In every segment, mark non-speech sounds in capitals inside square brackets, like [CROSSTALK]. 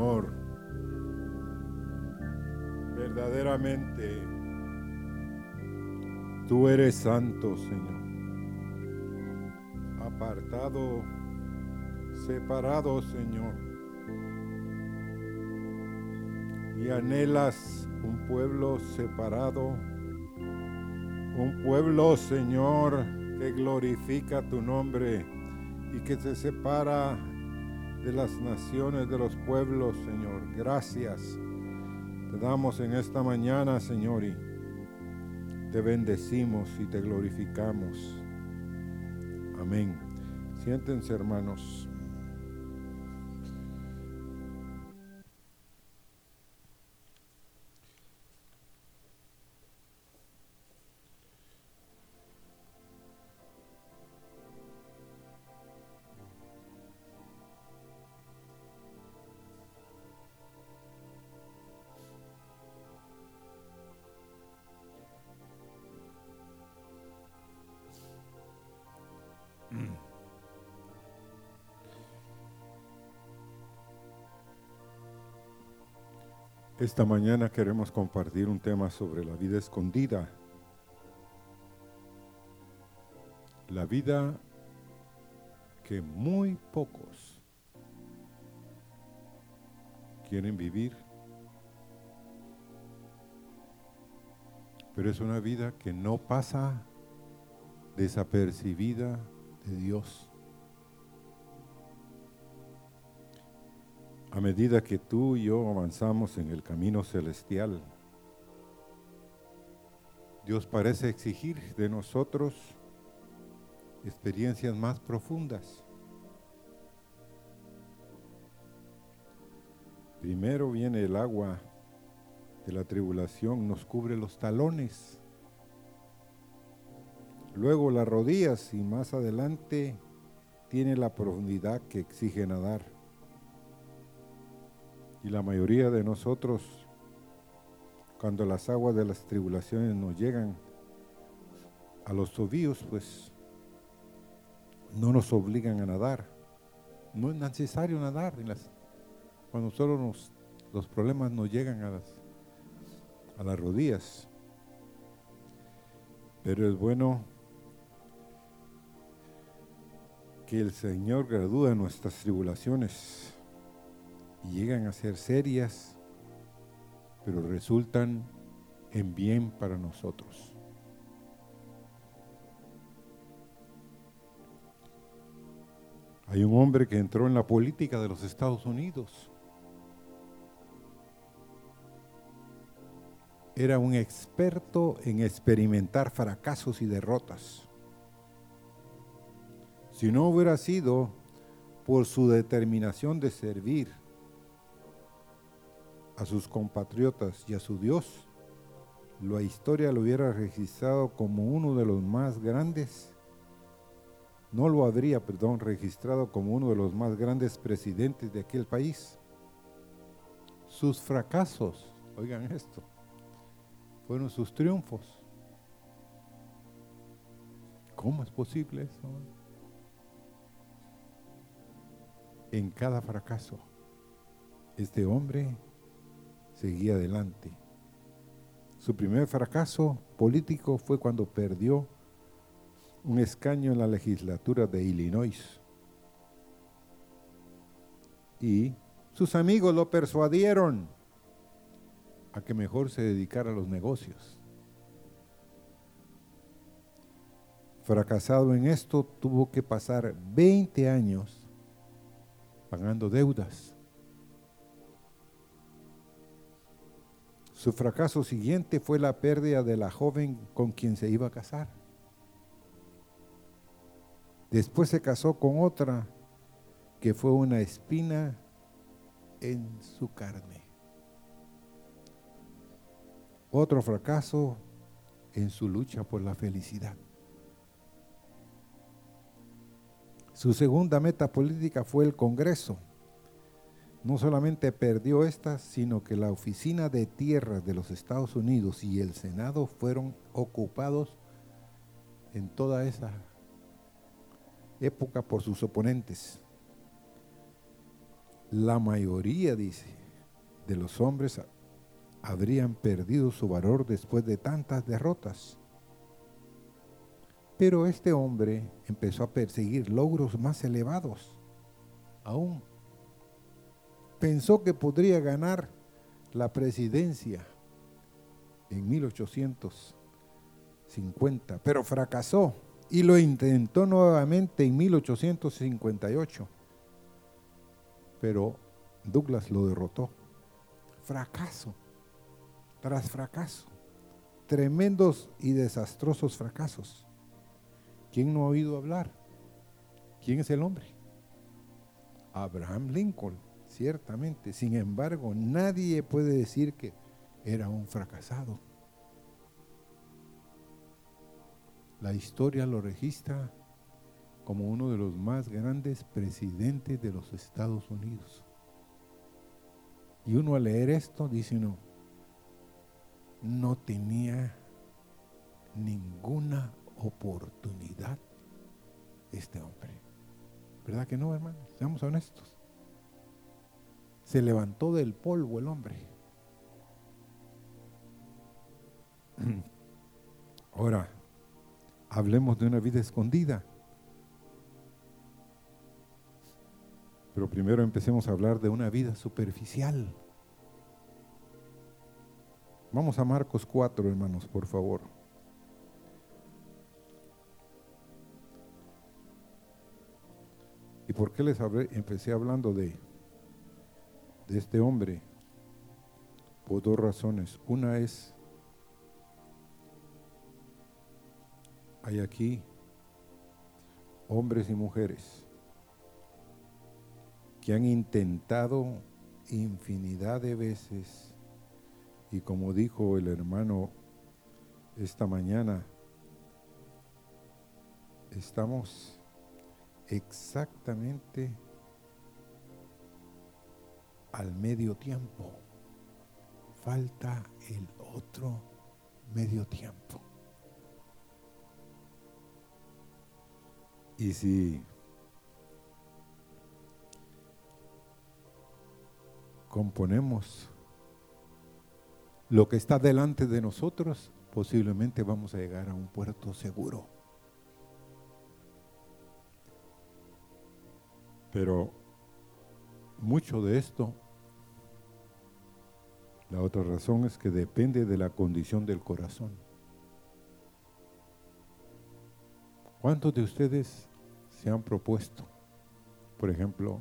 Señor, verdaderamente tú eres santo, Señor. Apartado, separado, Señor. Y anhelas un pueblo separado, un pueblo, Señor, que glorifica tu nombre y que se separa de las naciones, de los pueblos, Señor. Gracias. Te damos en esta mañana, Señor, y te bendecimos y te glorificamos. Amén. Siéntense, hermanos. Esta mañana queremos compartir un tema sobre la vida escondida. La vida que muy pocos quieren vivir, pero es una vida que no pasa desapercibida de Dios. A medida que tú y yo avanzamos en el camino celestial, Dios parece exigir de nosotros experiencias más profundas. Primero viene el agua de la tribulación, nos cubre los talones. Luego las rodillas y más adelante tiene la profundidad que exige nadar. Y la mayoría de nosotros, cuando las aguas de las tribulaciones nos llegan a los tobillos, pues no nos obligan a nadar. No es necesario nadar cuando solo los problemas nos llegan a las, a las rodillas. Pero es bueno que el Señor gradúe nuestras tribulaciones llegan a ser serias, pero resultan en bien para nosotros. Hay un hombre que entró en la política de los Estados Unidos. Era un experto en experimentar fracasos y derrotas. Si no hubiera sido por su determinación de servir a sus compatriotas y a su Dios, la historia lo hubiera registrado como uno de los más grandes, no lo habría, perdón, registrado como uno de los más grandes presidentes de aquel país. Sus fracasos, oigan esto, fueron sus triunfos. ¿Cómo es posible eso? En cada fracaso, este hombre seguía adelante. Su primer fracaso político fue cuando perdió un escaño en la legislatura de Illinois. Y sus amigos lo persuadieron a que mejor se dedicara a los negocios. Fracasado en esto, tuvo que pasar 20 años pagando deudas Su fracaso siguiente fue la pérdida de la joven con quien se iba a casar. Después se casó con otra que fue una espina en su carne. Otro fracaso en su lucha por la felicidad. Su segunda meta política fue el Congreso no solamente perdió esta, sino que la Oficina de Tierras de los Estados Unidos y el Senado fueron ocupados en toda esa época por sus oponentes. la mayoría, dice, de los hombres habrían perdido su valor después de tantas derrotas. Pero este hombre empezó a perseguir logros más elevados aún. Pensó que podría ganar la presidencia en 1850, pero fracasó y lo intentó nuevamente en 1858. Pero Douglas lo derrotó. Fracaso tras fracaso. Tremendos y desastrosos fracasos. ¿Quién no ha oído hablar? ¿Quién es el hombre? Abraham Lincoln, ciertamente. Sin embargo, nadie puede decir que era un fracasado. La historia lo registra como uno de los más grandes presidentes de los Estados Unidos. Y uno al leer esto dice, no, no tenía ninguna oportunidad este hombre. ¿Verdad que no, hermano? Seamos honestos. Se levantó del polvo el hombre. [CLEARS THROAT] Ahora, hablemos de una vida escondida. Pero primero empecemos a hablar de una vida superficial. Vamos a Marcos 4, hermanos, por favor. ¿Y por qué les hablé? empecé hablando de, de este hombre? Por dos razones. Una es, hay aquí hombres y mujeres que han intentado infinidad de veces y como dijo el hermano esta mañana, estamos exactamente al medio tiempo. Falta el otro medio tiempo. Y si componemos lo que está delante de nosotros, posiblemente vamos a llegar a un puerto seguro. Pero mucho de esto, la otra razón es que depende de la condición del corazón. ¿Cuántos de ustedes se han propuesto, por ejemplo,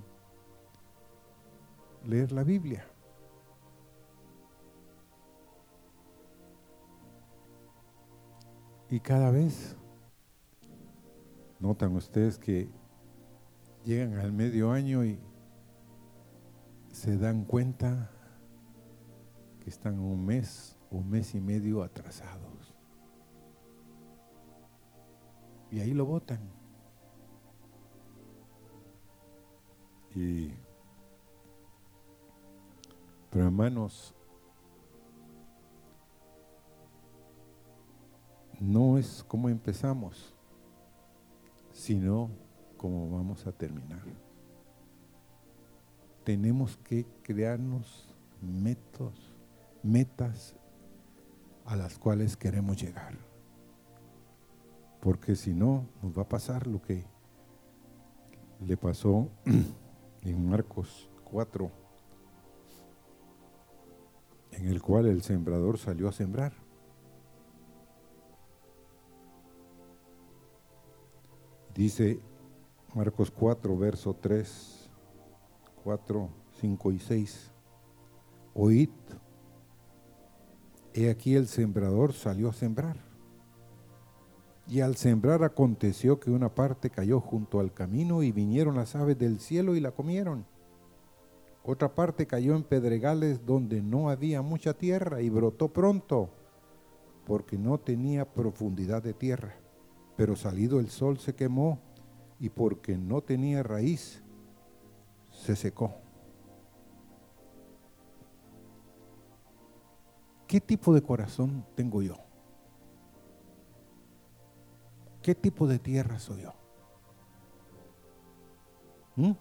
leer la Biblia? Y cada vez notan ustedes que llegan al medio año y se dan cuenta que están un mes un mes y medio atrasados. Y ahí lo votan. Y, pero hermanos, no es como empezamos, sino como vamos a terminar. Tenemos que crearnos métodos, metas a las cuales queremos llegar. Porque si no, nos va a pasar lo que le pasó [CLEARS THROAT] en Marcos 4, en el cual el sembrador salió a sembrar. Dice Marcos 4, verso 3, 4, 5 y 6. Oíd, he aquí el sembrador salió a sembrar. Y al sembrar aconteció que una parte cayó junto al camino y vinieron las aves del cielo y la comieron. Otra parte cayó en pedregales donde no había mucha tierra y brotó pronto, porque no tenía profundidad de tierra pero salido el sol se quemó y porque no tenía raíz, se secó. ¿Qué tipo de corazón tengo yo? ¿Qué tipo de tierra soy yo? ¿Mm?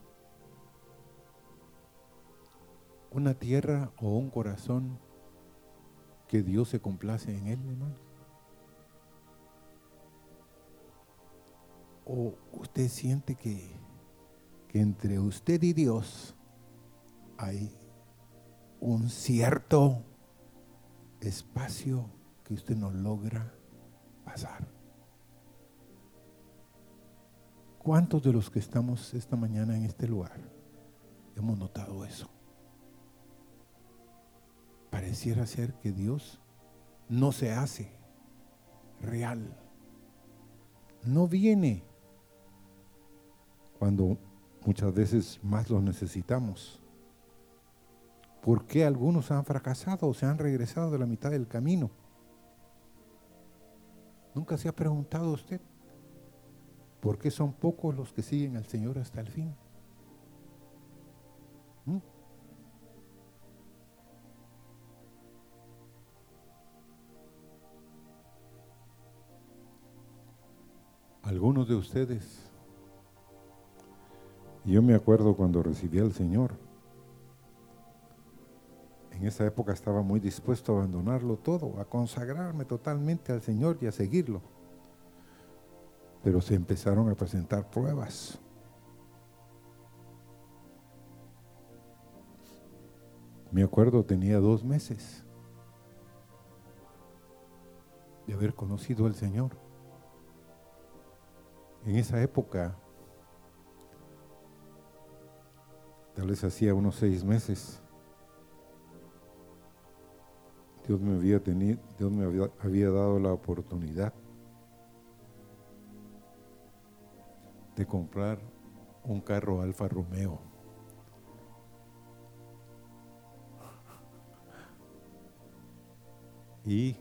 una tierra o un corazón que Dios se complace en él, hermano? ¿O usted siente que, que entre usted y Dios hay un cierto espacio que usted no logra pasar? ¿Cuántos de los que estamos esta mañana en este lugar hemos notado eso? Pareciera ser que Dios no se hace real. No viene cuando muchas veces más lo necesitamos. ¿Por qué algunos han fracasado o se han regresado de la mitad del camino? ¿Nunca se ha preguntado usted? ¿Por qué son pocos los que siguen al Señor hasta el fin? ¿Mm? Algunos de ustedes, yo me acuerdo cuando recibí al Señor, en esa época estaba muy dispuesto a abandonarlo todo, a consagrarme totalmente al Señor y a seguirlo pero se empezaron a presentar pruebas. Me acuerdo, tenía dos meses de haber conocido al Señor. En esa época, tal vez hacía unos seis meses, Dios me había, tenido, Dios me había, había dado la oportunidad de comprar un carro Alfa Romeo. Y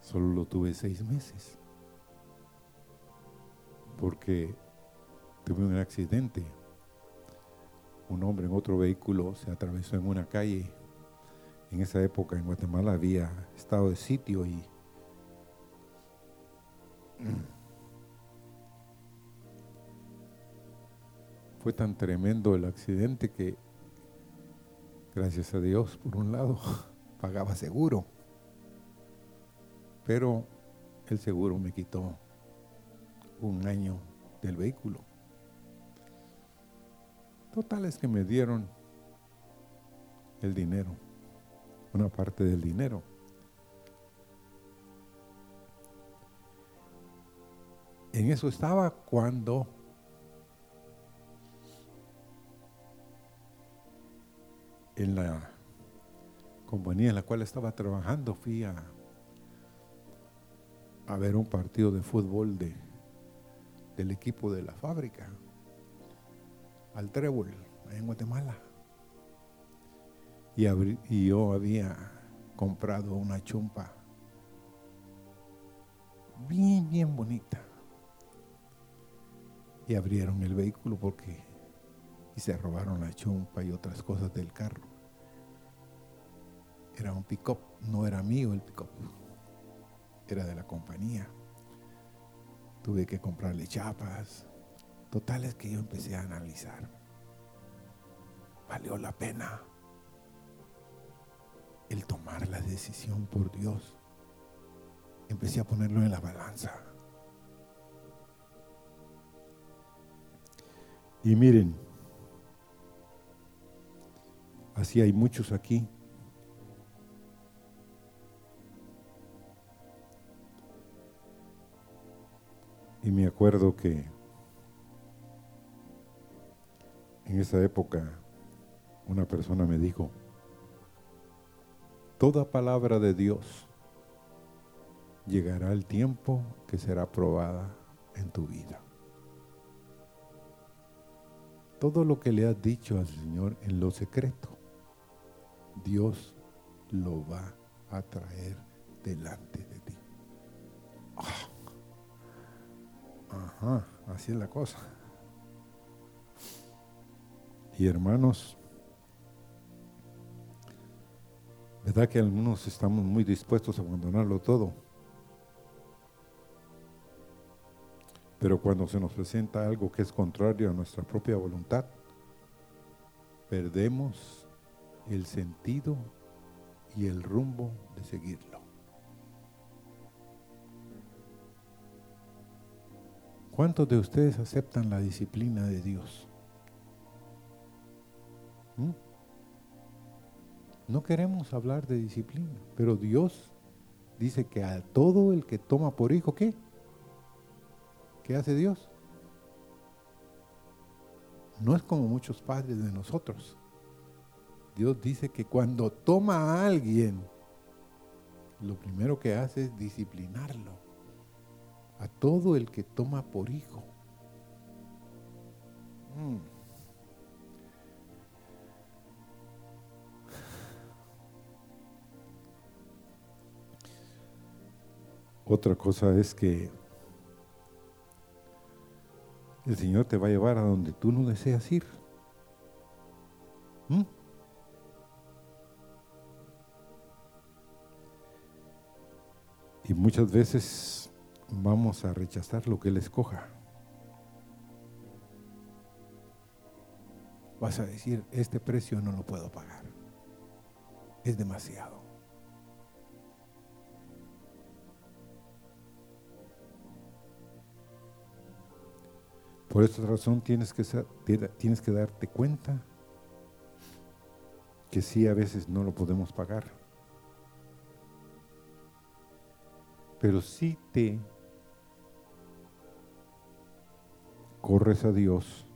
solo lo tuve seis meses. Porque tuve un accidente. Un hombre en otro vehículo se atravesó en una calle. En esa época en Guatemala había estado de sitio y [CLEARS THROAT] fue tan tremendo el accidente que, gracias a Dios, por un lado, [LAUGHS] pagaba seguro. Pero el seguro me quitó un año del vehículo. Total es que me dieron el dinero, una parte del dinero. En eso estaba cuando en la compañía en la cual estaba trabajando, fui a, a ver un partido de fútbol de, del equipo de la fábrica, al Trébol, en Guatemala. Y, yo había comprado una chumpa bien, bien bonita. Y abrieron el vehículo porque y se robaron la chumpa y otras cosas del carro. Era un pick-up, no era mío el pick-up, era de la compañía. Tuve que comprarle chapas. Total es que yo empecé a analizar. Valió la pena el tomar la decisión por Dios. Empecé a ponerlo en la balanza. Y miren, Así hay muchos aquí. Y me acuerdo que en esa época una persona me dijo, toda palabra de Dios llegará el tiempo que será probada en tu vida. Todo lo que le has dicho al Señor en lo secreto, Dios lo va a traer delante de ti. Ah. Ajá, así es la cosa. Y hermanos, ¿verdad que algunos estamos muy dispuestos a abandonarlo todo? Pero cuando se nos presenta algo que es contrario a nuestra propia voluntad, perdemos el sentido y el rumbo de seguirlo. ¿Cuántos de ustedes aceptan la disciplina de Dios? ¿Mm? No queremos hablar de disciplina, pero Dios dice que a todo el que toma por hijo, ¿qué? ¿Qué hace Dios? No es como muchos padres de nosotros. Dios dice que cuando toma a alguien, lo primero que hace es disciplinarlo. A todo el que toma por hijo. Mm. Otra cosa es que el Señor te va a llevar a donde tú no deseas ir. ¿Mm? Y muchas veces vamos a rechazar lo que Él escoja. Vas a decir, este precio no lo puedo pagar. Es demasiado. Por esta razón tienes que, tienes que darte cuenta que sí a veces no lo podemos pagar. Pero si te corres a Dios,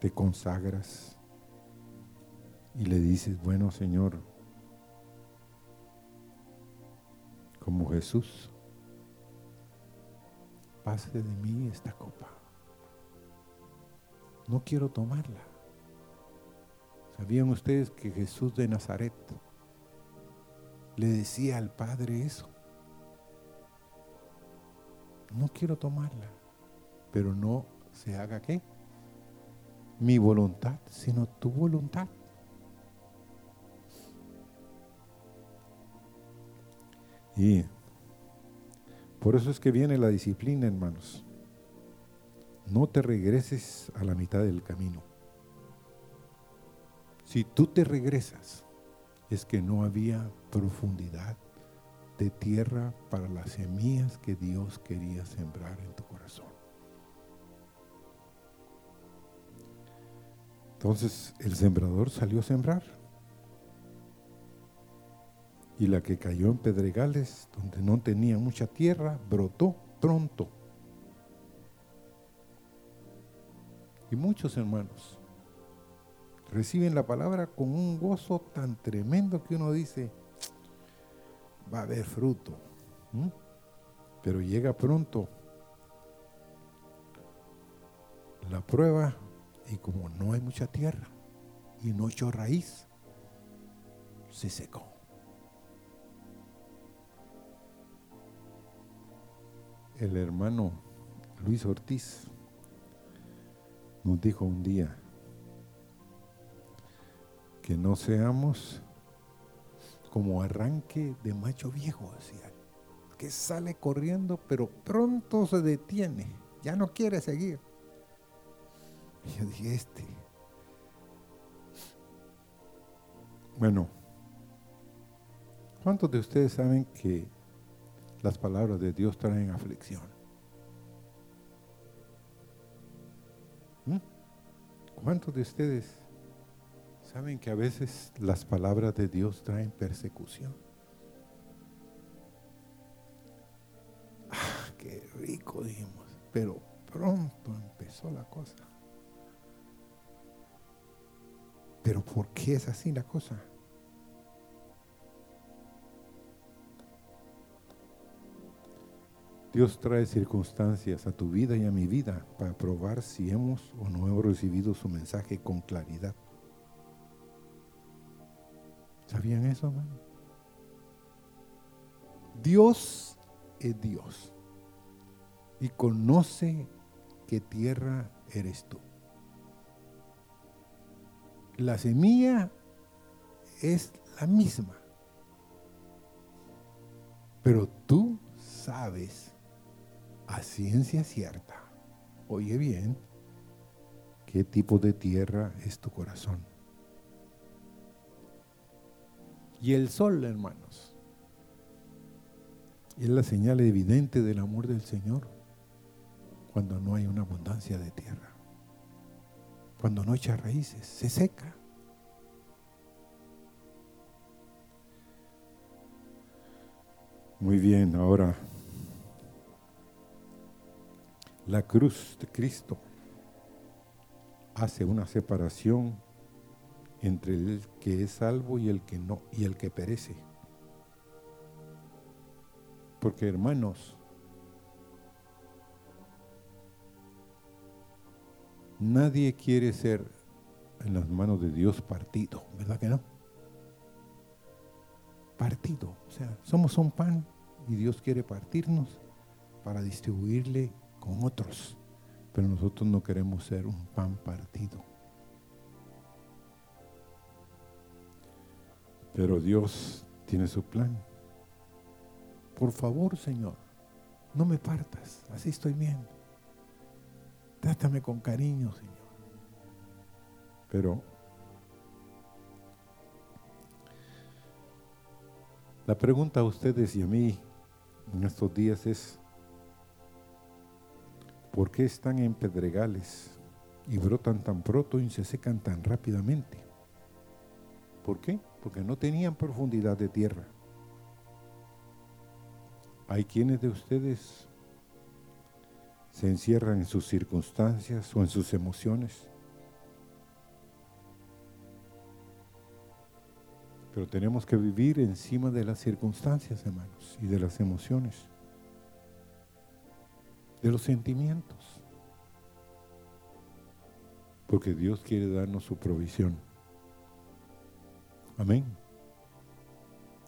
te consagras y le dices, bueno Señor, como Jesús, pase de mí esta copa. No quiero tomarla. ¿Sabían ustedes que Jesús de Nazaret le decía al Padre eso? No quiero tomarla, pero no se haga qué? Mi voluntad, sino tu voluntad. Y por eso es que viene la disciplina, hermanos. No te regreses a la mitad del camino. Si tú te regresas, es que no había profundidad de tierra para las semillas que Dios quería sembrar en tu corazón. Entonces el sembrador salió a sembrar y la que cayó en pedregales, donde no tenía mucha tierra, brotó pronto. Y muchos hermanos reciben la palabra con un gozo tan tremendo que uno dice, va a haber fruto. Pero llega pronto la prueba y como no hay mucha tierra y no echó raíz, se secó. El hermano Luis Ortiz nos dijo un día que no seamos como arranque de macho viejo, decía, que sale corriendo pero pronto se detiene, ya no quiere seguir. Yo dije, este. Bueno, ¿cuántos de ustedes saben que las palabras de Dios traen aflicción. ¿Mm? ¿Cuántos de ustedes saben que a veces las palabras de Dios traen persecución? Ah, qué rico dijimos, pero pronto empezó la cosa. Pero ¿por qué es así la cosa? Dios trae circunstancias a tu vida y a mi vida para probar si hemos o no hemos recibido su mensaje con claridad. ¿Sabían eso, hermano? Dios es Dios y conoce qué tierra eres tú. La semilla es la misma, pero tú sabes a ciencia cierta, oye bien, qué tipo de tierra es tu corazón. Y el sol, hermanos, es la señal evidente del amor del Señor cuando no hay una abundancia de tierra. Cuando no echa raíces, se seca. Muy bien, ahora la cruz de Cristo hace una separación entre el que es salvo y el que no y el que perece. Porque hermanos, nadie quiere ser en las manos de Dios partido, ¿verdad que no? Partido, o sea, somos un pan y Dios quiere partirnos para distribuirle con otros, pero nosotros no queremos ser un pan partido. Pero Dios tiene su plan. Por favor, Señor, no me partas, así estoy bien. Trátame con cariño, Señor. Pero la pregunta a ustedes y a mí en estos días es, ¿por qué están en pedregales y brotan tan pronto y se secan tan rápidamente? ¿Por qué? Porque no tenían profundidad de tierra. Hay quienes de ustedes se encierran en sus circunstancias o en sus emociones. Pero tenemos que vivir encima de las circunstancias, hermanos, y de las emociones, de los sentimientos. Porque Dios quiere darnos su provisión. Amén.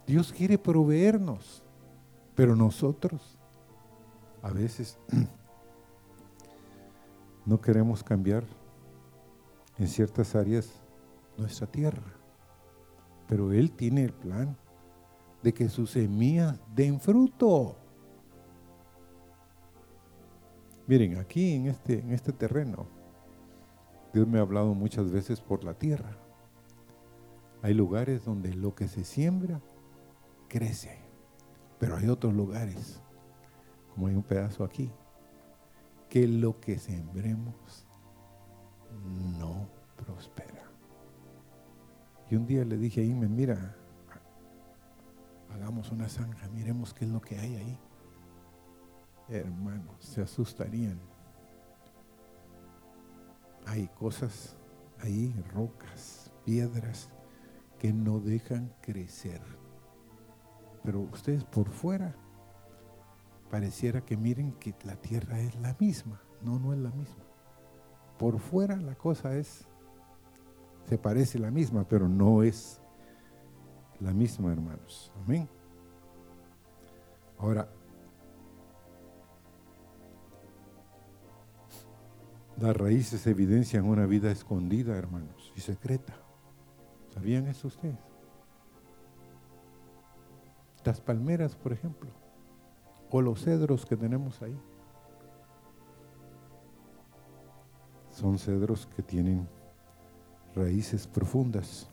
Dios quiere proveernos. Pero nosotros a veces [CLEARS THROAT] no queremos cambiar en ciertas áreas nuestra tierra. Pero Él tiene el plan de que sus semillas den fruto. Miren, aquí en este, en este terreno, Dios me ha hablado muchas veces por la tierra. Hay lugares donde lo que se siembra crece. Pero hay otros lugares, como hay un pedazo aquí, que lo que sembremos no prospera. Y un día le dije a Inmen, mira, hagamos una zanja, miremos qué es lo que hay ahí. Hermanos, se asustarían. Hay cosas ahí, rocas, piedras, que no dejan crecer pero ustedes por fuera pareciera que miren que la tierra es la misma. No, no es la misma. Por fuera la cosa es, se parece la misma, pero no es la misma, hermanos. Amén. Ahora, las raíces evidencian una vida escondida, hermanos, y secreta. ¿Sabían eso ustedes? Las palmeras, por ejemplo, o los cedros que tenemos ahí. Son cedros que tienen raíces profundas.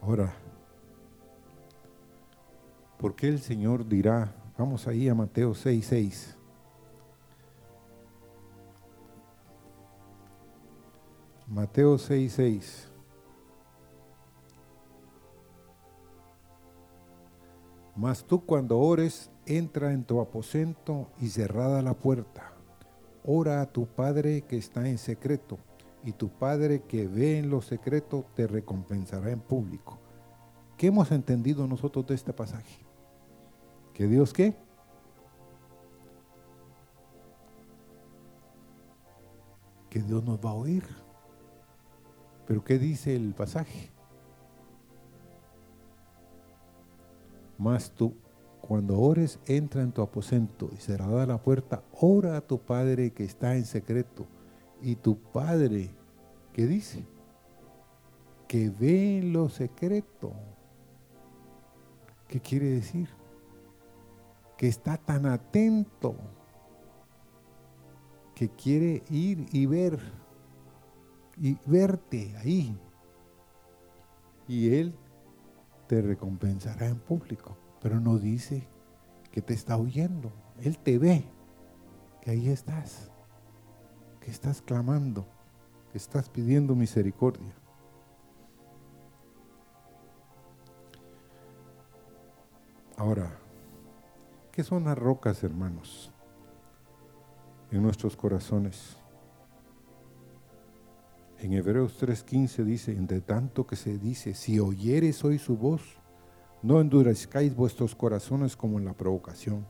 Ahora, ¿por qué el Señor dirá, vamos ahí a Mateo 6:6? 6, Mateo 6:6. 6. Mas tú cuando ores, entra en tu aposento y cerrada la puerta. Ora a tu Padre que está en secreto, y tu Padre que ve en lo secreto te recompensará en público. ¿Qué hemos entendido nosotros de este pasaje? ¿Que Dios qué? Que Dios nos va a oír. Pero ¿qué dice el pasaje? Mas tú, cuando ores, entra en tu aposento y cerrada la puerta, ora a tu Padre que está en secreto. Y tu Padre, ¿qué dice? Que ve en lo secreto. ¿Qué quiere decir? Que está tan atento que quiere ir y ver y verte ahí. Y Él te recompensará en público, pero no dice que te está oyendo. Él te ve, que ahí estás, que estás clamando, que estás pidiendo misericordia. Ahora, ¿qué son las rocas, hermanos, en nuestros corazones? En Hebreos 3:15 dice, entre tanto que se dice, si oyeres hoy su voz, no endurezcáis vuestros corazones como en la provocación.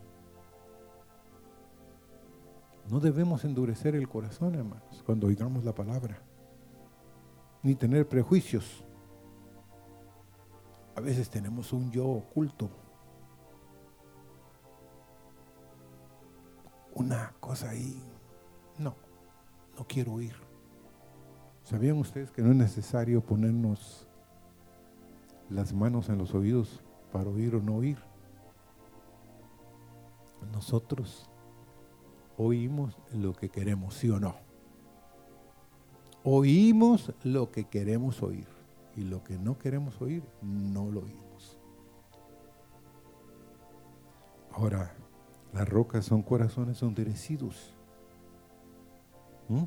No debemos endurecer el corazón, hermanos, cuando oigamos la palabra, ni tener prejuicios. A veces tenemos un yo oculto, una cosa ahí. No, no quiero oír. ¿Sabían ustedes que no es necesario ponernos las manos en los oídos para oír o no oír? Nosotros oímos lo que queremos, sí o no. Oímos lo que queremos oír y lo que no queremos oír, no lo oímos. Ahora, las rocas son corazones endurecidos. ¿Mm?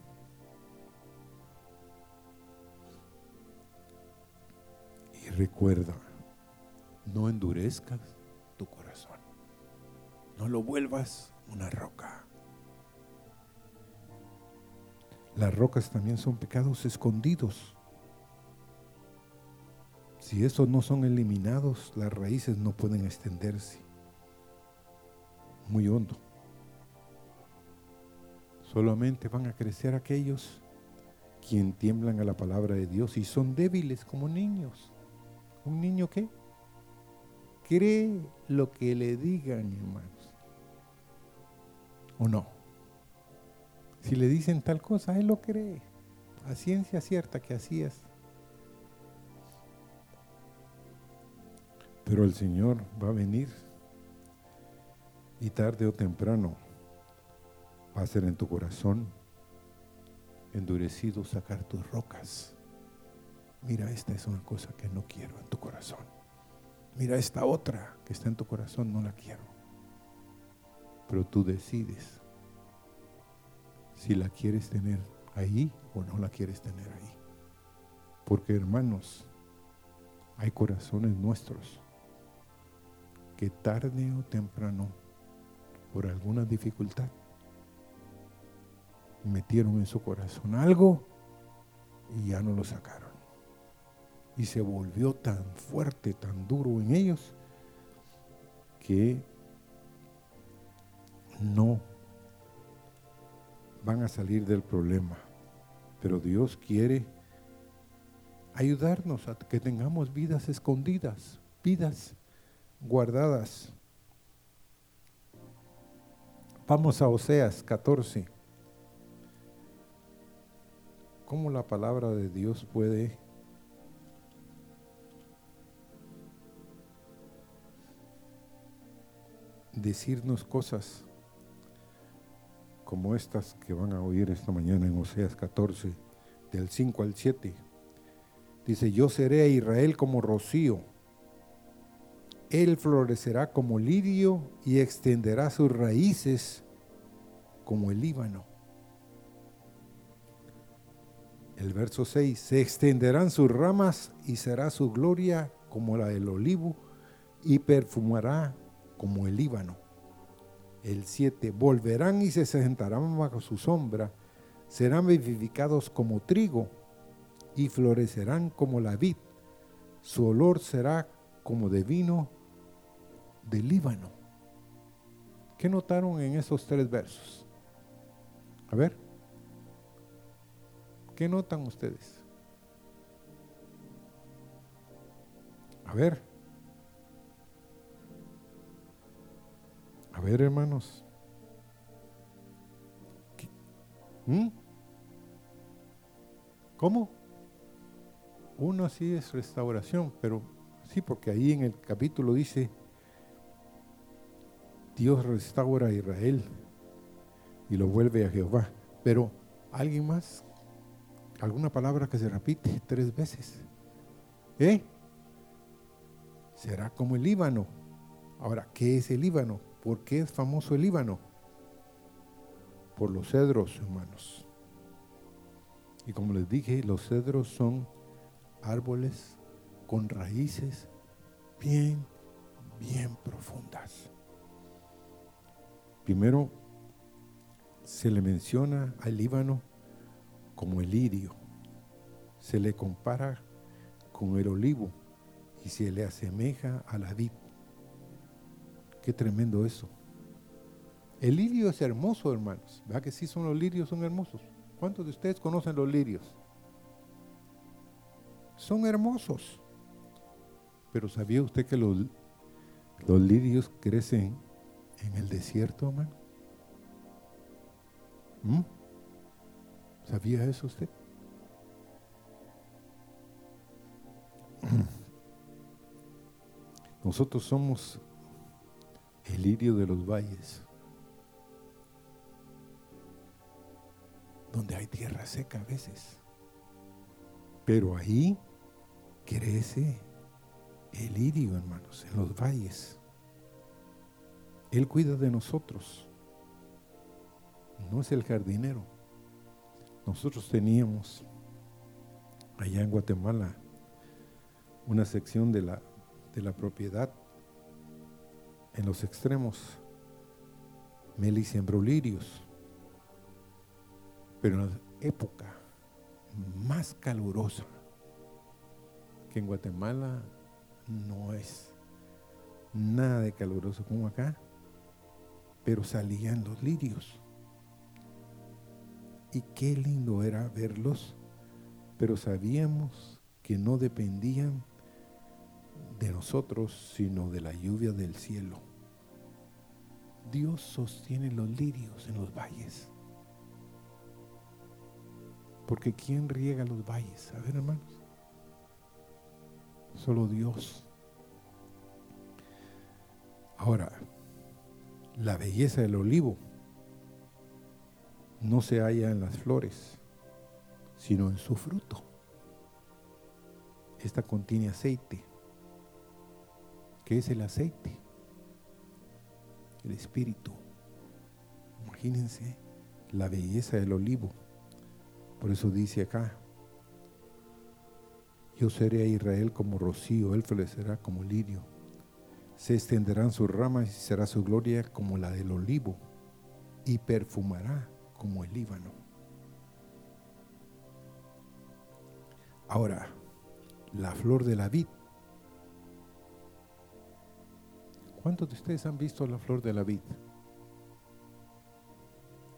recuerda, no endurezcas tu corazón. No lo vuelvas una roca. Las rocas también son pecados escondidos. Si esos no son eliminados, las raíces no pueden extenderse muy hondo. Solamente van a crecer aquellos quien tiemblan a la palabra de Dios y son débiles como niños. ¿Un niño qué? Cree lo que le digan, hermanos. ¿O no? Si le dicen tal cosa, él lo cree. A ciencia cierta que así es. Pero el Señor va a venir y tarde o temprano va a ser en tu corazón endurecido sacar tus rocas mira, esta es una cosa que no quiero en tu corazón. Mira, esta otra que está en tu corazón no la quiero. Pero tú decides si la quieres tener ahí o no la quieres tener ahí. Porque hermanos, hay corazones nuestros que tarde o temprano, por alguna dificultad, metieron en su corazón algo y ya no lo sacaron y se volvió tan fuerte, tan duro en ellos, que no van a salir del problema. Pero Dios quiere ayudarnos a que tengamos vidas escondidas, vidas guardadas. Vamos a Oseas 14. ¿Cómo la palabra de Dios puede decirnos cosas como estas que van a oír esta mañana en Oseas 14, del 5 al 7. Dice, yo seré a Israel como rocío, él florecerá como lirio y extenderá sus raíces como el Líbano. El verso 6, se extenderán sus ramas y será su gloria como la del olivo y perfumará como el Líbano. El 7, volverán y se sentarán bajo su sombra, serán vivificados como trigo y florecerán como la vid. Su olor será como de vino del Líbano. ¿Qué notaron en esos tres versos? A ver, ¿qué notan ustedes? A ver. A ver, hermanos. ¿Mm? ¿Cómo? Uno sí es restauración, pero sí, porque ahí en el capítulo dice, Dios restaura a Israel y lo vuelve a Jehová. Pero alguien más alguna palabra que se repite tres veces. ¿Eh? Será como el Líbano. Ahora, ¿qué es el Líbano? ¿Por qué es famoso el Líbano? Por los cedros, hermanos. Y como les dije, los cedros son árboles con raíces bien, bien profundas. Primero se le menciona al Líbano como el lirio, se le compara con el olivo y se le asemeja a la vid. Qué tremendo eso. El lirio es hermoso, hermanos. ¿Verdad que sí son los lirios, son hermosos? ¿Cuántos de ustedes conocen los lirios? Son hermosos. Pero ¿sabía usted que los, los lirios crecen en el desierto, hermano? ¿Mm? ¿Sabía eso usted? [CLEARS THROAT] Nosotros somos el lirio de los valles, donde hay tierra seca a veces. Pero ahí crece el lirio, hermanos, en los valles. Él cuida de nosotros. No es el jardinero. Nosotros teníamos allá en Guatemala una sección de la, de la propiedad en los extremos. Meli sembró lirios, pero en la época más calurosa que en Guatemala no es nada de caluroso como acá, pero salían los lirios. Y qué lindo era verlos, pero sabíamos que no dependían de nosotros, sino de la lluvia del cielo. Dios sostiene los lirios en los valles. Porque ¿quién riega los valles? A ver, hermanos. Solo Dios. Ahora, la belleza del olivo no se halla en las flores, sino en su fruto. Esta contiene aceite. ¿Qué es el aceite? El espíritu. Imagínense la belleza del olivo. Por eso dice acá, yo seré a Israel como rocío, él florecerá como lirio. Se extenderán sus ramas y será su gloria como la del olivo, y perfumará como el Líbano. Ahora, la flor de la vid. ¿Cuántos de ustedes han visto la flor de la vid?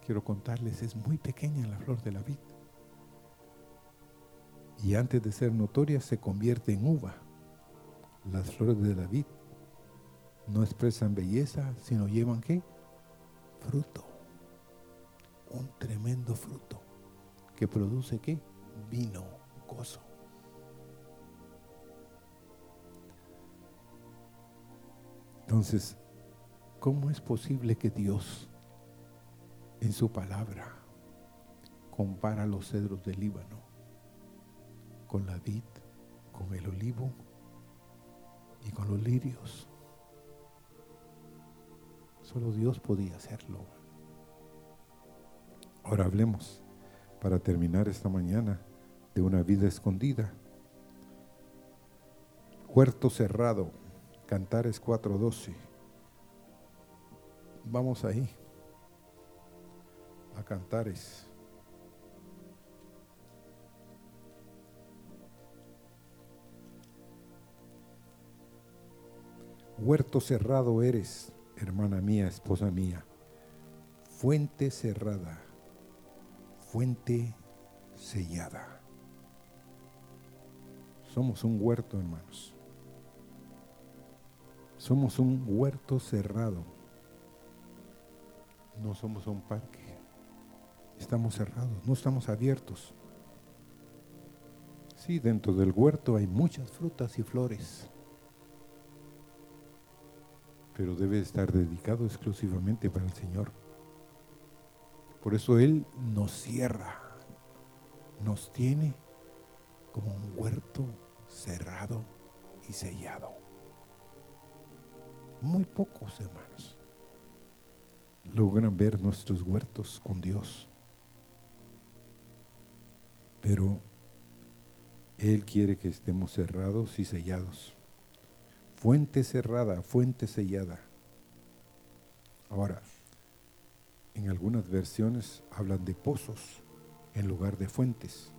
Quiero contarles, es muy pequeña la flor de la vid. Y antes de ser notoria se convierte en uva. Las flores de la vid no expresan belleza, sino llevan qué? Fruto un tremendo fruto que produce qué? Vino, gozo. Entonces, ¿cómo es posible que Dios en su palabra compara los cedros del Líbano con la vid, con el olivo y con los lirios? Solo Dios podía hacerlo. Ahora hablemos, para terminar esta mañana, de una vida escondida. Huerto cerrado, Cantares 4:12. Vamos ahí, a Cantares. Huerto cerrado eres, hermana mía, esposa mía, fuente cerrada fuente sellada. Somos un huerto, hermanos. Somos un huerto cerrado. No somos un parque. Estamos cerrados, no estamos abiertos. Sí, dentro del huerto hay muchas frutas y flores, pero debe estar dedicado exclusivamente para el Señor. Por eso Él nos cierra nos tiene como un huerto cerrado y sellado. Muy pocos hermanos logran ver nuestros huertos con Dios. Pero Él quiere que estemos cerrados y sellados. Fuente cerrada, fuente sellada. Ahora, en algunas versiones hablan de pozos en lugar de fuentes.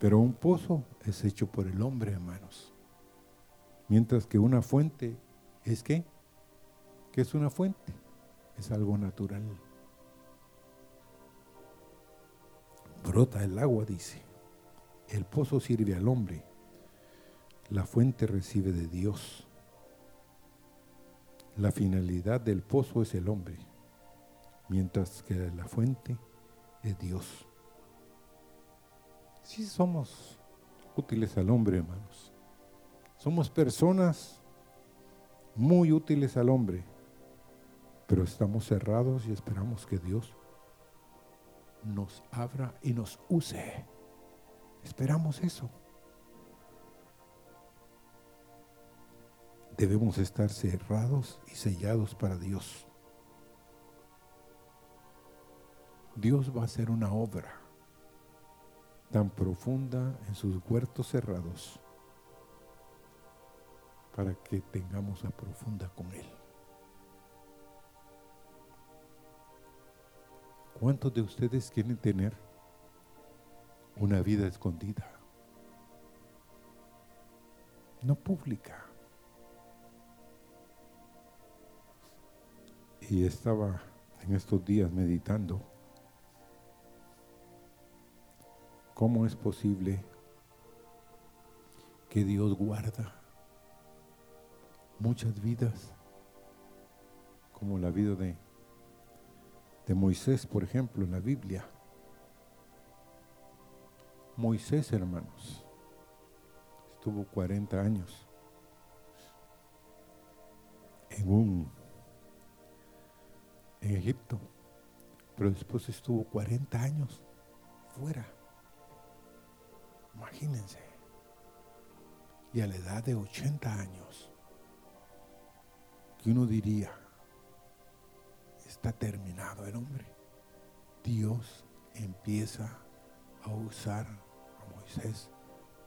Pero un pozo es hecho por el hombre, hermanos. Mientras que una fuente es qué? ¿Qué es una fuente? Es algo natural. Brota el agua, dice. El pozo sirve al hombre. La fuente recibe de Dios. La finalidad del pozo es el hombre, mientras que la fuente es Dios. Si somos útiles al hombre, hermanos. Somos personas muy útiles al hombre, pero estamos cerrados y esperamos que Dios nos abra y nos use. Esperamos eso. Debemos estar cerrados y sellados para Dios. Dios va a hacer una obra tan profunda en sus huertos cerrados para que tengamos la profunda con Él. ¿Cuántos de ustedes quieren tener una vida escondida? No pública. Y estaba en estos días meditando ¿Cómo es posible que Dios guarda muchas vidas, como la vida de, de Moisés, por ejemplo, en la Biblia? Moisés, hermanos, estuvo 40 años en un en Egipto, pero después estuvo 40 años fuera. Imagínense. Y a la edad de 80 años, que uno diría, está terminado el hombre. Dios empieza a usar a Moisés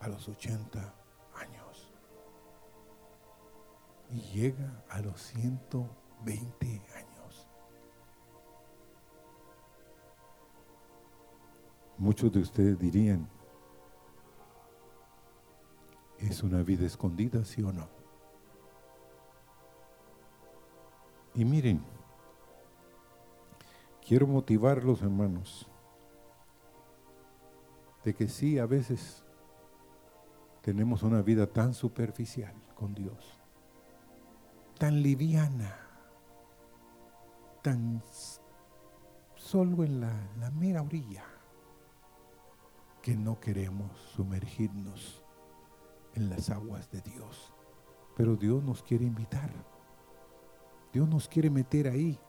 a los 80 años. Y llega a los 120 años. Muchos de ustedes dirían, ¿Es una vida escondida, sí o no? Y miren, quiero motivarlos, hermanos, de que sí, a veces tenemos una vida tan superficial con Dios, tan liviana, tan solo en la, la mera orilla, que no queremos sumergirnos en las aguas de Dios. Pero Dios nos quiere invitar. Dios nos quiere meter ahí,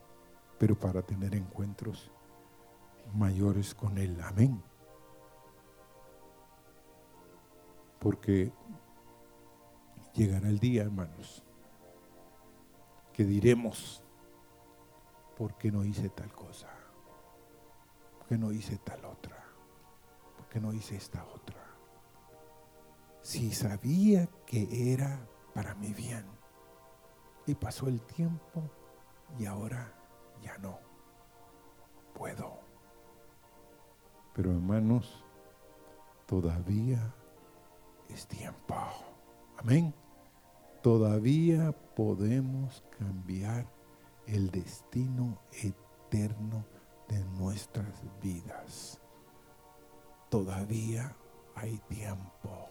pero para tener encuentros mayores con Él. Amén. Porque llegará el día, hermanos, que diremos, ¿por qué no hice tal cosa? ¿Por qué no hice tal otra? ¿Por qué no hice esta otra? si sabía que era para mi bien. Y pasó el tiempo y ahora ya no puedo. Pero hermanos, todavía es tiempo. Amén. Todavía podemos cambiar el destino eterno de nuestras vidas. Todavía hay tiempo.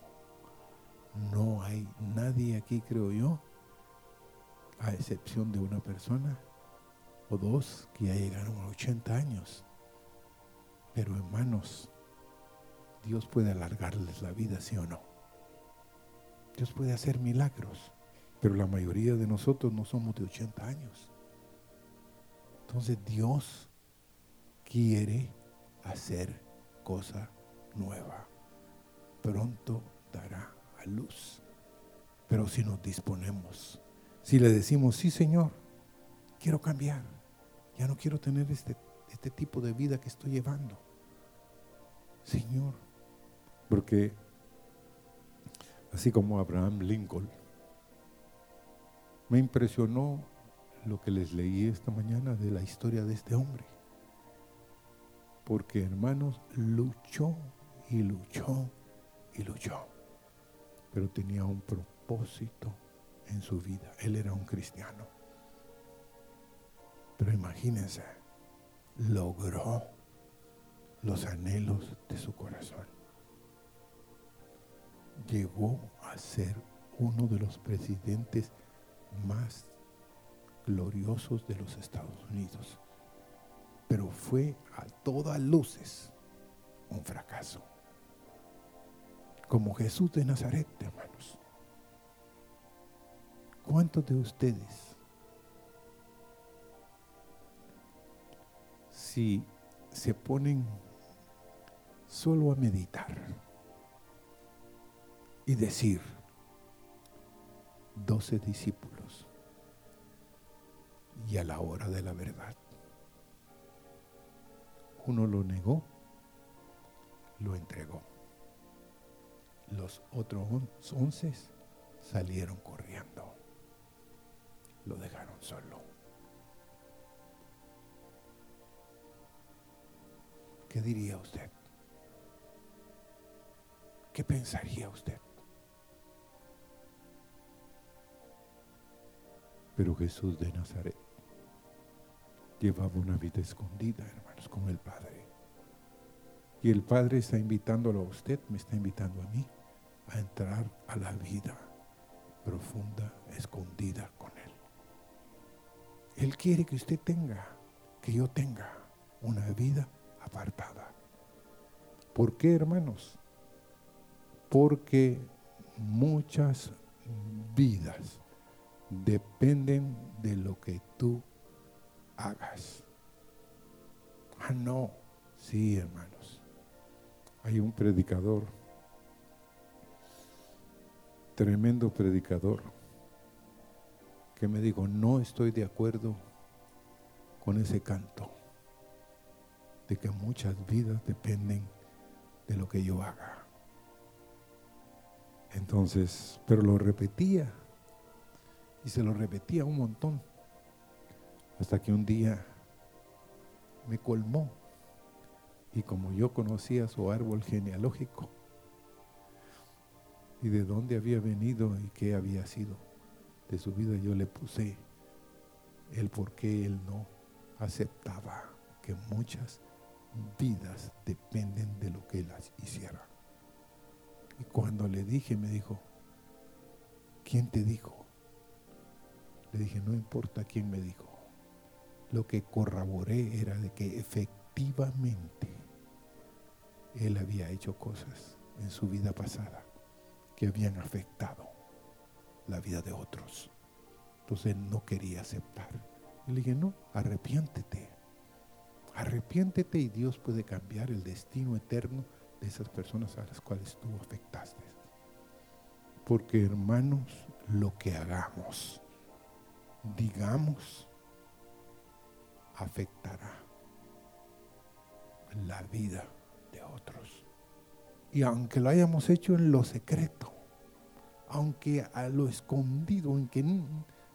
No hay nadie aquí, creo yo, a excepción de una persona o dos que ya llegaron a 80 años. Pero hermanos, Dios puede alargarles la vida, sí o no. Dios puede hacer milagros, pero la mayoría de nosotros no somos de 80 años. Entonces Dios quiere hacer cosa nueva. Pronto dará a luz. Pero si nos disponemos, si le decimos, sí Señor, quiero cambiar, ya no quiero tener este, este tipo de vida que estoy llevando. Señor, porque así como Abraham Lincoln, me impresionó lo que les leí esta mañana de la historia de este hombre. Porque hermanos, luchó y luchó y luchó. Pero tenía un propósito en su vida. Él era un cristiano. Pero imagínense, logró los anhelos de su corazón. Llegó a ser uno de los presidentes más gloriosos de los Estados Unidos. Pero fue a todas luces un fracaso. Como Jesús de Nazaret, hermanos. ¿Cuántos de ustedes, si se ponen solo a meditar y decir, doce discípulos, y a la hora de la verdad. Uno lo negó, lo entregó. Otros once salieron corriendo. Lo dejaron solo. ¿Qué diría usted? ¿Qué pensaría usted? Pero Jesús de Nazaret llevaba una vida escondida, hermanos, con el Padre. Y el Padre está invitándolo a usted, me está invitando a mí, a entrar a la vida profunda, escondida con Él. Él quiere que usted tenga, que yo tenga una vida apartada. ¿Por qué, hermanos? Porque muchas vidas dependen de lo que tú hagas. Ah, no. Sí, hermanos. Hay un predicador, tremendo predicador, que me dijo, no estoy de acuerdo con ese canto, de que muchas vidas dependen de lo que yo haga. Entonces, pero lo repetía y se lo repetía un montón. Hasta que un día me colmó. Y como yo conocía su árbol genealógico y de dónde había venido y qué había sido de su vida, yo le puse el por qué él no aceptaba que muchas vidas dependen de lo que él hiciera. Y cuando le dije, me dijo, ¿quién te dijo? Le dije, no importa quién me dijo lo que corroboré era de que efectivamente él había hecho cosas en su vida pasada que habían afectado la vida de otros. Entonces él no quería aceptar. Y le dije, no, arrepiéntete. Arrepiéntete y Dios puede cambiar el destino eterno de esas personas a las cuales tú afectaste. Porque hermanos, lo que hagamos, digamos, afectará la vida de otros. Y aunque lo hayamos hecho en lo secreto, aunque a lo escondido, en que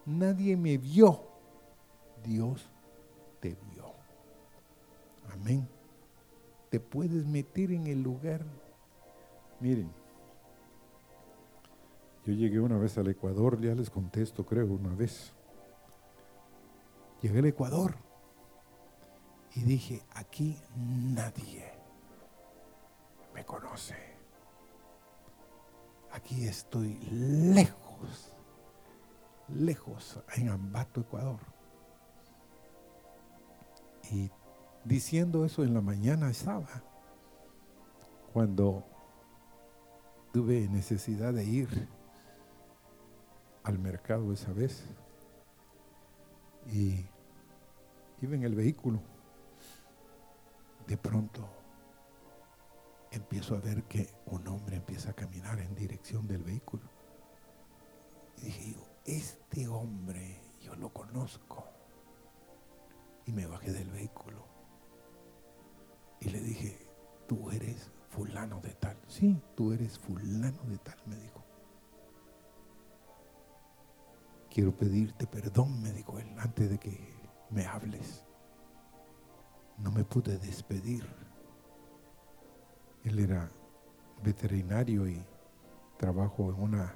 nadie me vio, Dios te vio. Amén. Te puedes meter en el lugar. Miren, yo llegué una vez al Ecuador, ya les contesto, creo, una vez. Llegué al Ecuador y dije, aquí nadie me conoce. Aquí estoy lejos, lejos en Ambato, Ecuador. Y diciendo eso en la mañana estaba, cuando tuve necesidad de ir al mercado esa vez y iba en el vehículo de pronto empiezo a ver que un hombre empieza a caminar en dirección del vehículo. Y dije este hombre yo lo conozco. Y me bajé del vehículo. Y le dije, tú eres fulano de tal. Sí, tú eres fulano de tal, me dijo. Quiero pedirte perdón, me dijo él, antes de que me hables. No me pude despedir. Él era veterinario y trabajo en una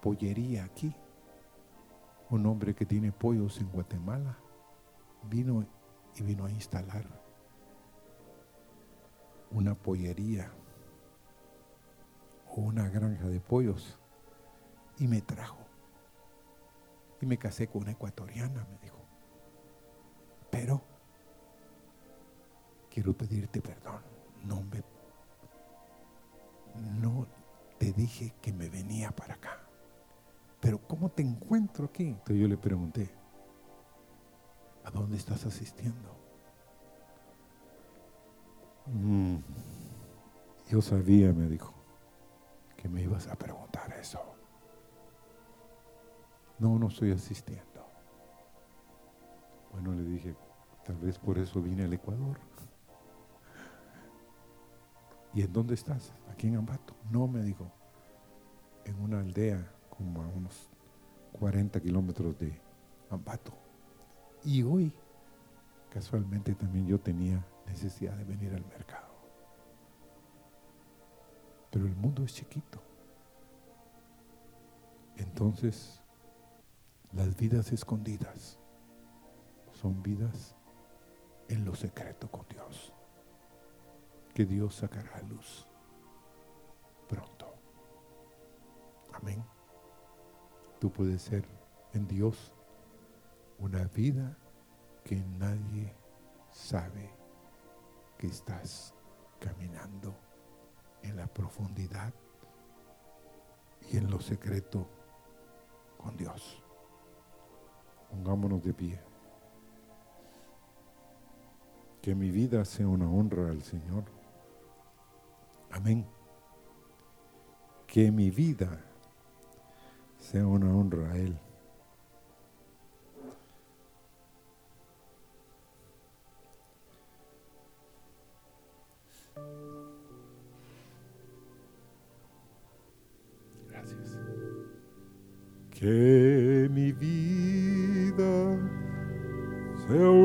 pollería aquí. Un hombre que tiene pollos en Guatemala vino y vino a instalar una pollería o una granja de pollos y me trajo. Y me casé con una ecuatoriana, me dijo. Pero quiero pedirte perdón. No me no te dije que me venía para acá. Pero ¿cómo te encuentro aquí? Entonces yo le pregunté, ¿a dónde estás asistiendo? Mm, yo sabía, me dijo, que me ibas a preguntar eso. No, no estoy asistiendo. Bueno, le dije, tal vez por eso vine al Ecuador. ¿Y en dónde estás? Aquí en Ambato. No, me dijo, en una aldea como a unos 40 kilómetros de Ambato. Y hoy, casualmente también yo tenía necesidad de venir al mercado. Pero el mundo es chiquito. Entonces, las vidas escondidas son vidas en lo secreto con Dios, que Dios sacará a luz pronto. Amén. Tú puedes ser en Dios una vida que nadie sabe que estás caminando en la profundidad y en lo secreto con Dios. Pongámonos de pie. Que mi vida sea una honra al Señor. Amén. Que mi vida sea una honra a Él. Gracias. Que mi vida sea una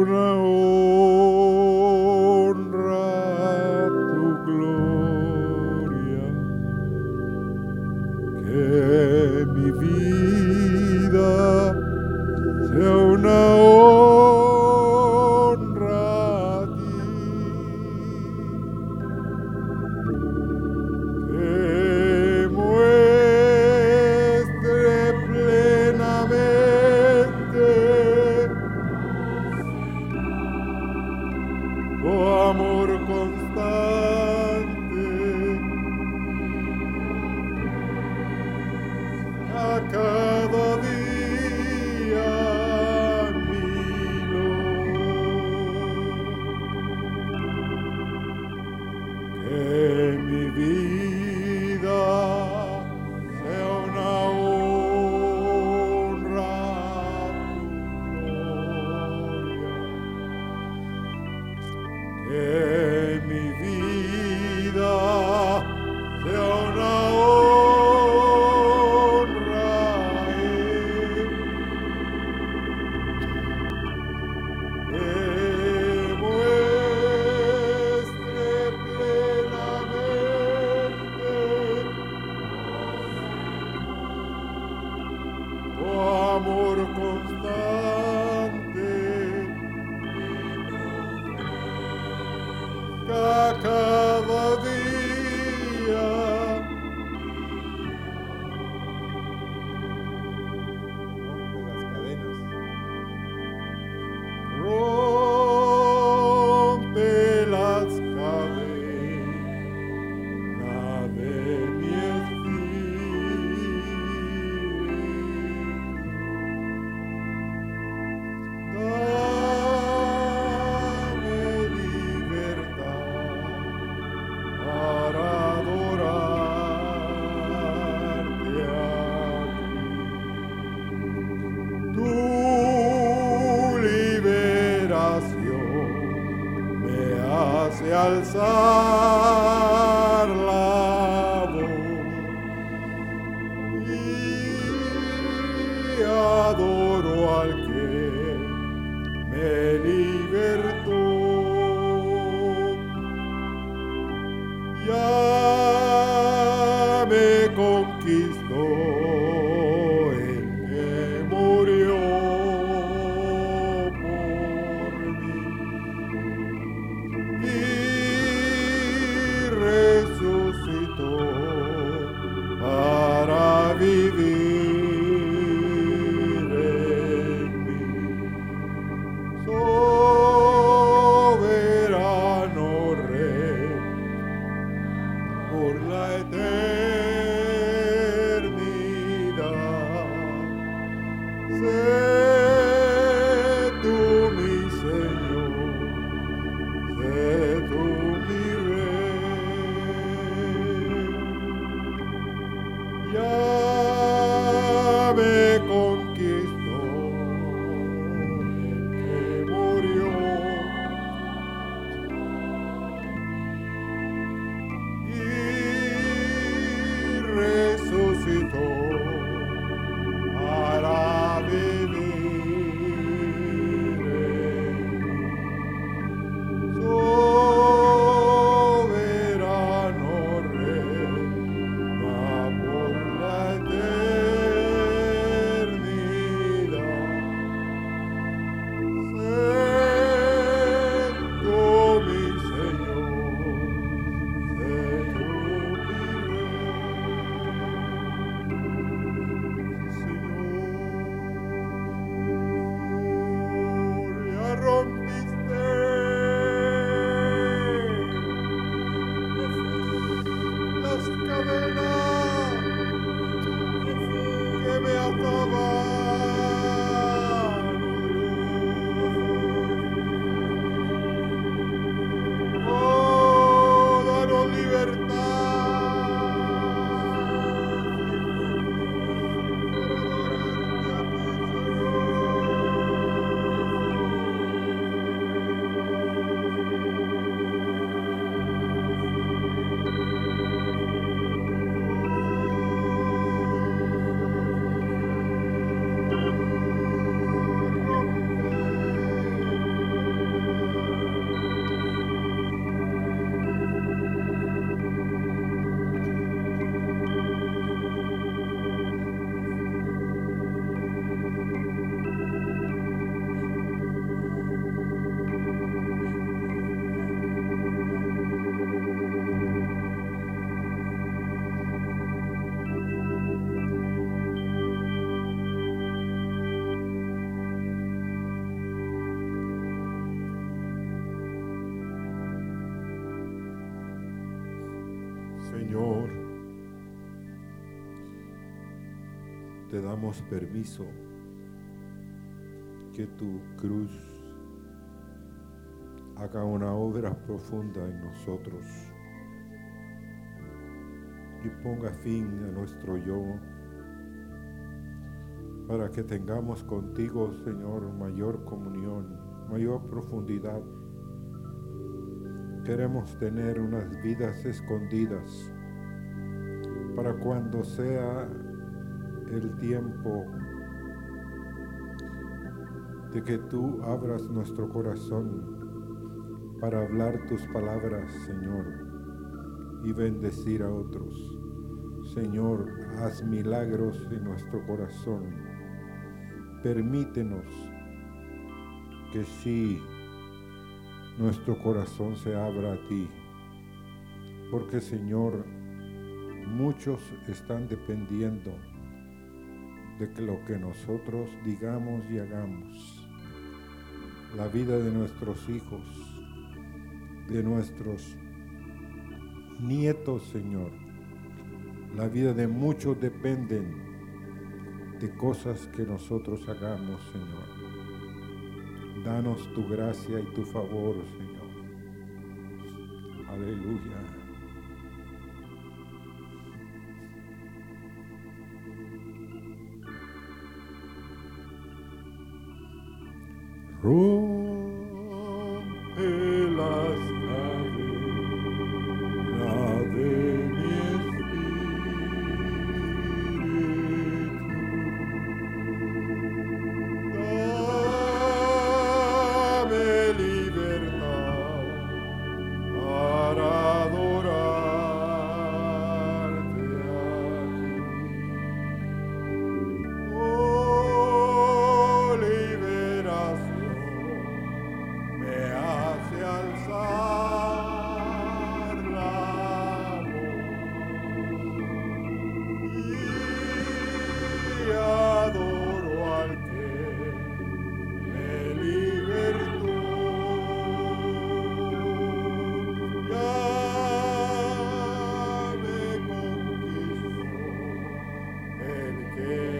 damos permiso que tu cruz haga una obra profunda en nosotros y ponga fin a nuestro yo para que tengamos contigo, Señor, mayor comunión, mayor profundidad. Queremos tener unas vidas escondidas para cuando sea el tiempo de que tú abras nuestro corazón para hablar tus palabras, Señor, y bendecir a otros. Señor, haz milagros en nuestro corazón. Permítenos que sí nuestro corazón se abra a ti. Porque Señor, muchos están dependiendo de que lo que nosotros digamos y hagamos. La vida de nuestros hijos, de nuestros nietos, Señor. La vida de muchos dependen de cosas que nosotros hagamos, Señor. Danos tu gracia y tu favor, Señor. Aleluya. Ooh. Amen.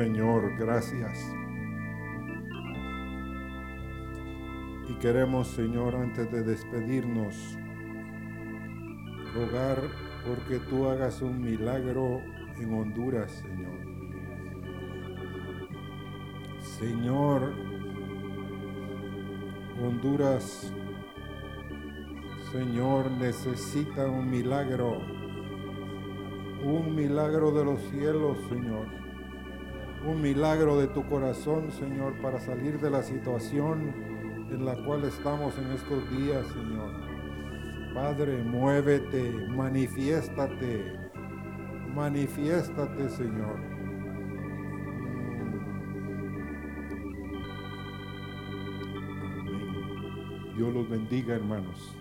Señor, gracias. Y queremos, Señor, antes de despedirnos, rogar porque tú hagas un milagro en Honduras, Señor. Señor, Honduras, Señor, necesita un milagro, un milagro de los cielos, Señor, un milagro de tu corazón, Señor, para salir de la situación en la cual estamos en estos días, Señor. Padre, muévete, manifiéstate, manifiéstate, Señor. Dios los bendiga, hermanos.